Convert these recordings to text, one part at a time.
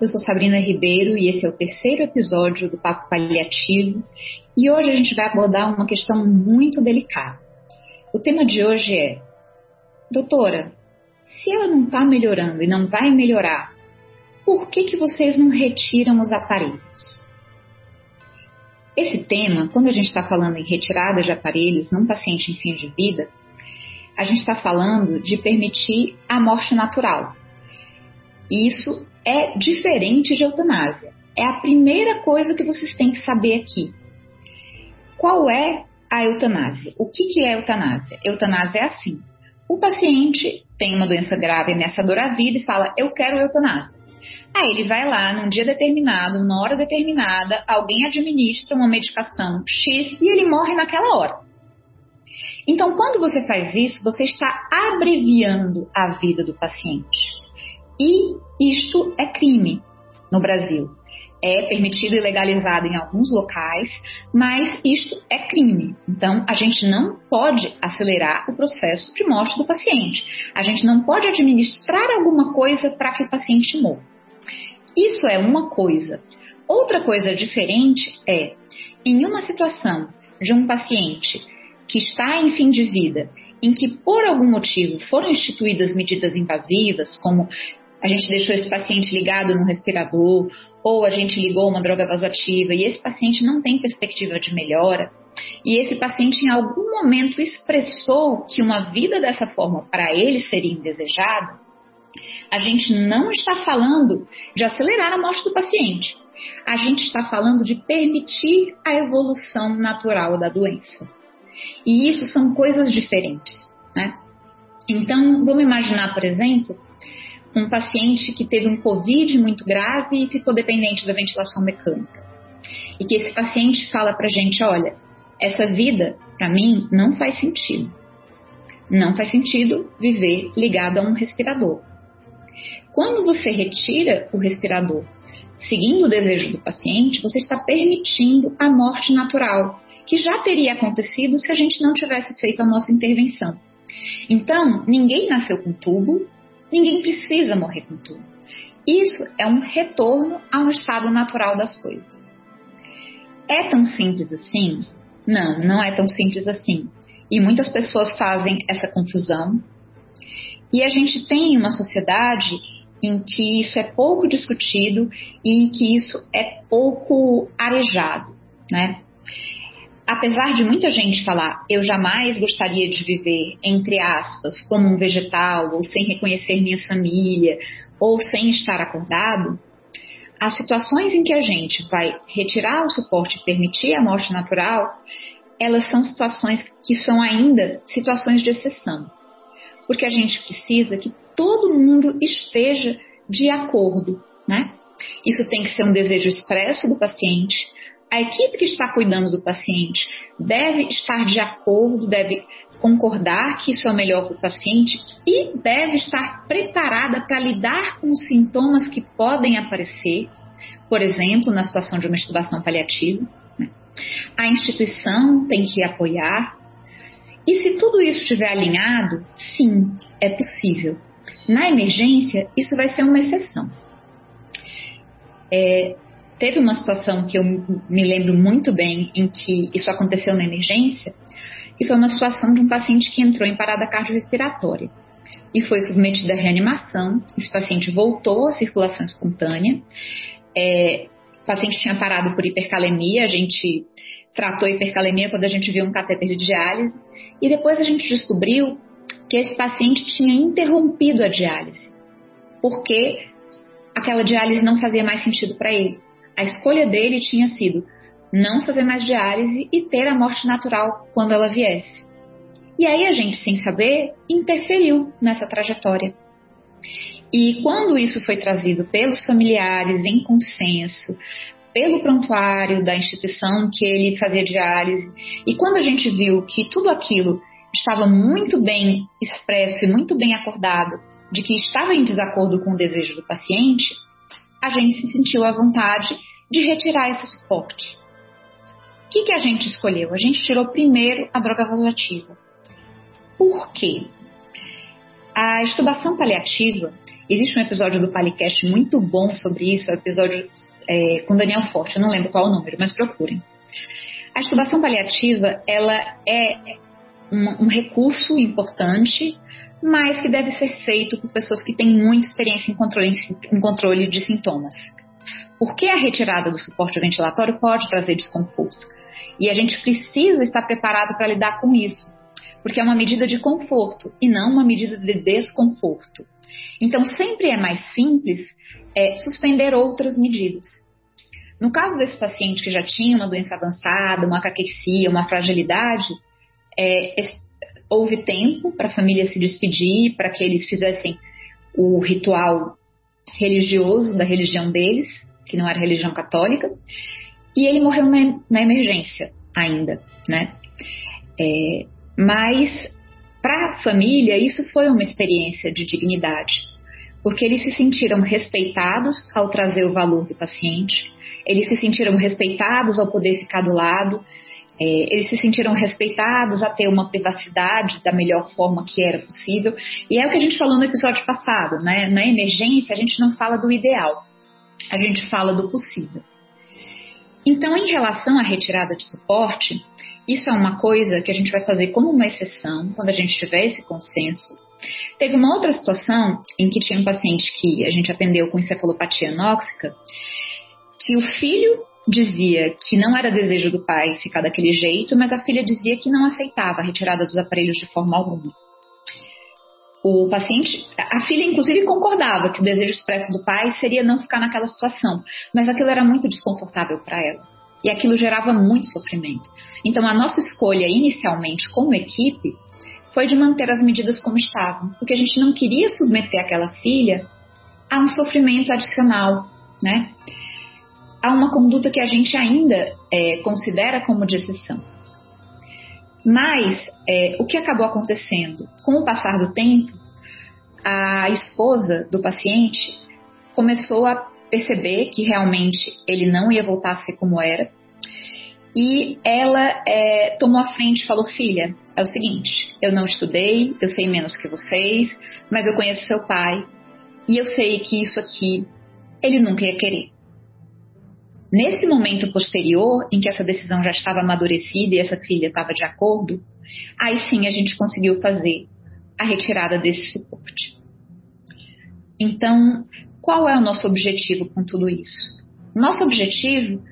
eu sou Sabrina Ribeiro e esse é o terceiro episódio do Papo Paliativo e hoje a gente vai abordar uma questão muito delicada. O tema de hoje é: Doutora, se ela não está melhorando e não vai melhorar, por que, que vocês não retiram os aparelhos? Esse tema, quando a gente está falando em retirada de aparelhos num paciente em fim de vida, a gente está falando de permitir a morte natural. Isso é diferente de eutanásia. É a primeira coisa que vocês têm que saber aqui. Qual é a eutanásia? O que, que é eutanásia? Eutanásia é assim: o paciente tem uma doença grave ameaçadora à vida e fala, eu quero eutanásia. Aí ele vai lá num dia determinado, numa hora determinada, alguém administra uma medicação X e ele morre naquela hora. Então, quando você faz isso, você está abreviando a vida do paciente. E isto é crime no Brasil. É permitido e legalizado em alguns locais, mas isto é crime. Então, a gente não pode acelerar o processo de morte do paciente. A gente não pode administrar alguma coisa para que o paciente morra. Isso é uma coisa. Outra coisa diferente é, em uma situação de um paciente que está em fim de vida, em que por algum motivo foram instituídas medidas invasivas, como a gente deixou esse paciente ligado no respirador, ou a gente ligou uma droga vasoativa e esse paciente não tem perspectiva de melhora, e esse paciente em algum momento expressou que uma vida dessa forma para ele seria indesejada, a gente não está falando de acelerar a morte do paciente. A gente está falando de permitir a evolução natural da doença. E isso são coisas diferentes, né? Então, vamos imaginar, por exemplo, um paciente que teve um Covid muito grave e ficou dependente da ventilação mecânica. E que esse paciente fala para a gente: olha, essa vida, para mim, não faz sentido. Não faz sentido viver ligado a um respirador. Quando você retira o respirador, seguindo o desejo do paciente, você está permitindo a morte natural, que já teria acontecido se a gente não tivesse feito a nossa intervenção. Então, ninguém nasceu com tubo, Ninguém precisa morrer com tudo. Isso é um retorno a um estado natural das coisas. É tão simples assim? Não, não é tão simples assim. E muitas pessoas fazem essa confusão. E a gente tem uma sociedade em que isso é pouco discutido e em que isso é pouco arejado, né? Apesar de muita gente falar eu jamais gostaria de viver, entre aspas, como um vegetal, ou sem reconhecer minha família, ou sem estar acordado, as situações em que a gente vai retirar o suporte e permitir a morte natural, elas são situações que são ainda situações de exceção. Porque a gente precisa que todo mundo esteja de acordo, né? Isso tem que ser um desejo expresso do paciente, a equipe que está cuidando do paciente deve estar de acordo, deve concordar que isso é o melhor para o paciente e deve estar preparada para lidar com os sintomas que podem aparecer, por exemplo, na situação de uma estubação paliativa. Né? A instituição tem que apoiar. E se tudo isso estiver alinhado, sim, é possível. Na emergência, isso vai ser uma exceção. É, teve uma situação que eu me lembro muito bem em que isso aconteceu na emergência, e foi uma situação de um paciente que entrou em parada cardiorrespiratória e foi submetido à reanimação. Esse paciente voltou à circulação espontânea. É, o paciente tinha parado por hipercalemia, a gente tratou a hipercalemia quando a gente viu um catéter de diálise, e depois a gente descobriu que esse paciente tinha interrompido a diálise, porque aquela diálise não fazia mais sentido para ele. A escolha dele tinha sido não fazer mais diálise e ter a morte natural quando ela viesse. E aí a gente, sem saber, interferiu nessa trajetória. E quando isso foi trazido pelos familiares em consenso, pelo prontuário da instituição que ele fazia diálise, e quando a gente viu que tudo aquilo estava muito bem expresso e muito bem acordado de que estava em desacordo com o desejo do paciente, a gente se sentiu à vontade de retirar esse suporte. O que, que a gente escolheu? A gente tirou primeiro a droga vasoativa. Por quê? A estubação paliativa Existe um episódio do Palicast muito bom sobre isso, é o episódio é, com Daniel Forte, eu não lembro qual o número, mas procurem. A intubação paliativa, ela é um, um recurso importante, mas que deve ser feito por pessoas que têm muita experiência em controle, em controle de sintomas. Porque a retirada do suporte ventilatório pode trazer desconforto. E a gente precisa estar preparado para lidar com isso, porque é uma medida de conforto e não uma medida de desconforto. Então, sempre é mais simples é, suspender outras medidas. No caso desse paciente que já tinha uma doença avançada, uma caquexia, uma fragilidade, é, houve tempo para a família se despedir, para que eles fizessem o ritual religioso da religião deles, que não era religião católica, e ele morreu na, na emergência ainda, né? É, mas para a família isso foi uma experiência de dignidade, porque eles se sentiram respeitados ao trazer o valor do paciente, eles se sentiram respeitados ao poder ficar do lado, é, eles se sentiram respeitados a ter uma privacidade da melhor forma que era possível. E é o que a gente falou no episódio passado, né? Na emergência, a gente não fala do ideal, a gente fala do possível. Então, em relação à retirada de suporte, isso é uma coisa que a gente vai fazer como uma exceção, quando a gente tiver esse consenso. Teve uma outra situação em que tinha um paciente que a gente atendeu com encefalopatia anóxica, que o filho dizia que não era desejo do pai ficar daquele jeito, mas a filha dizia que não aceitava a retirada dos aparelhos de forma alguma. O paciente, a filha inclusive concordava que o desejo expresso do pai seria não ficar naquela situação, mas aquilo era muito desconfortável para ela. E aquilo gerava muito sofrimento. Então a nossa escolha inicialmente como equipe foi de manter as medidas como estavam, porque a gente não queria submeter aquela filha a um sofrimento adicional, né? A uma conduta que a gente ainda é, considera como de exceção. Mas é, o que acabou acontecendo? Com o passar do tempo, a esposa do paciente começou a perceber que realmente ele não ia voltar a ser como era. E ela é, tomou a frente e falou: Filha, é o seguinte, eu não estudei, eu sei menos que vocês, mas eu conheço seu pai e eu sei que isso aqui ele nunca ia querer. Nesse momento posterior, em que essa decisão já estava amadurecida e essa filha estava de acordo, aí sim a gente conseguiu fazer a retirada desse suporte. Então, qual é o nosso objetivo com tudo isso? Nosso objetivo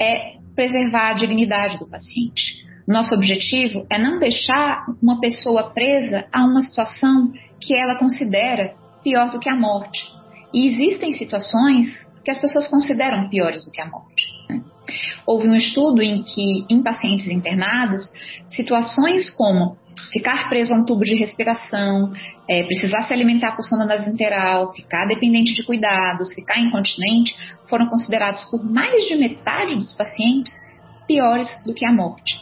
é preservar a dignidade do paciente. Nosso objetivo é não deixar uma pessoa presa a uma situação que ela considera pior do que a morte. E existem situações que as pessoas consideram piores do que a morte. Né? Houve um estudo em que, em pacientes internados, situações como ficar preso a um tubo de respiração, é, precisar se alimentar por sonda nasointeral, ficar dependente de cuidados, ficar incontinente, foram considerados por mais de metade dos pacientes piores do que a morte.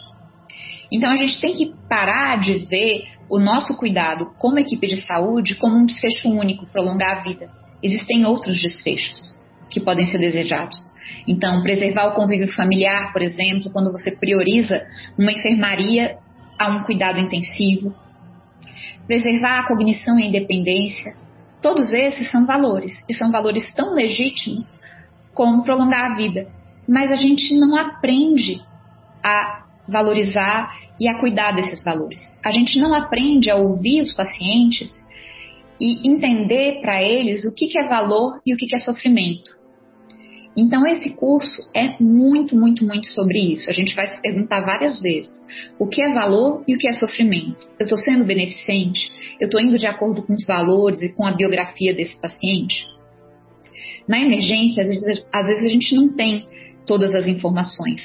Então a gente tem que parar de ver o nosso cuidado como equipe de saúde como um desfecho único, prolongar a vida. Existem outros desfechos que podem ser desejados. Então, preservar o convívio familiar, por exemplo, quando você prioriza uma enfermaria a um cuidado intensivo. Preservar a cognição e a independência. Todos esses são valores, e são valores tão legítimos como prolongar a vida. Mas a gente não aprende a valorizar e a cuidar desses valores. A gente não aprende a ouvir os pacientes e entender para eles o que, que é valor e o que, que é sofrimento. Então, esse curso é muito, muito, muito sobre isso. A gente vai se perguntar várias vezes: o que é valor e o que é sofrimento? Eu estou sendo beneficente? Eu estou indo de acordo com os valores e com a biografia desse paciente? Na emergência, às vezes, às vezes a gente não tem todas as informações.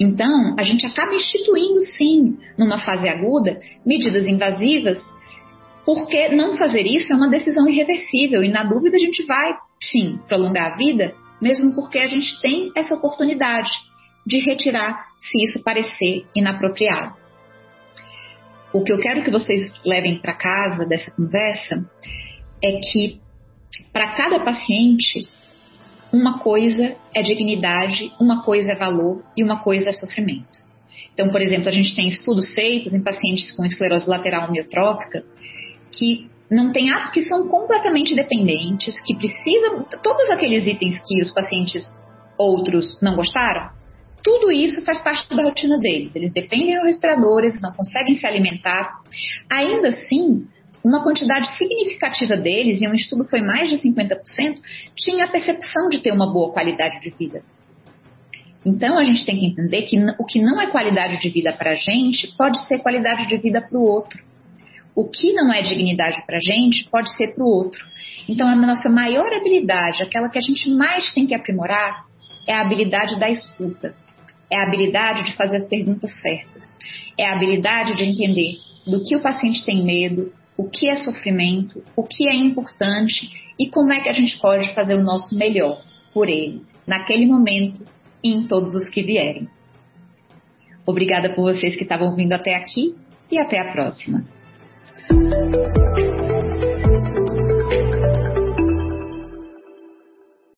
Então, a gente acaba instituindo, sim, numa fase aguda, medidas invasivas, porque não fazer isso é uma decisão irreversível e, na dúvida, a gente vai, sim, prolongar a vida mesmo porque a gente tem essa oportunidade de retirar se isso parecer inapropriado. O que eu quero que vocês levem para casa dessa conversa é que para cada paciente uma coisa é dignidade, uma coisa é valor e uma coisa é sofrimento. Então, por exemplo, a gente tem estudos feitos em pacientes com esclerose lateral amiotrófica que não tem atos que são completamente dependentes, que precisam, todos aqueles itens que os pacientes outros não gostaram, tudo isso faz parte da rotina deles. Eles dependem do respirador, eles não conseguem se alimentar. Ainda assim, uma quantidade significativa deles, e um estudo foi mais de 50%, tinha a percepção de ter uma boa qualidade de vida. Então a gente tem que entender que o que não é qualidade de vida para a gente pode ser qualidade de vida para o outro. O que não é dignidade para a gente pode ser para o outro. Então a nossa maior habilidade, aquela que a gente mais tem que aprimorar, é a habilidade da escuta. É a habilidade de fazer as perguntas certas. É a habilidade de entender do que o paciente tem medo, o que é sofrimento, o que é importante e como é que a gente pode fazer o nosso melhor por ele, naquele momento e em todos os que vierem. Obrigada por vocês que estavam vindo até aqui e até a próxima.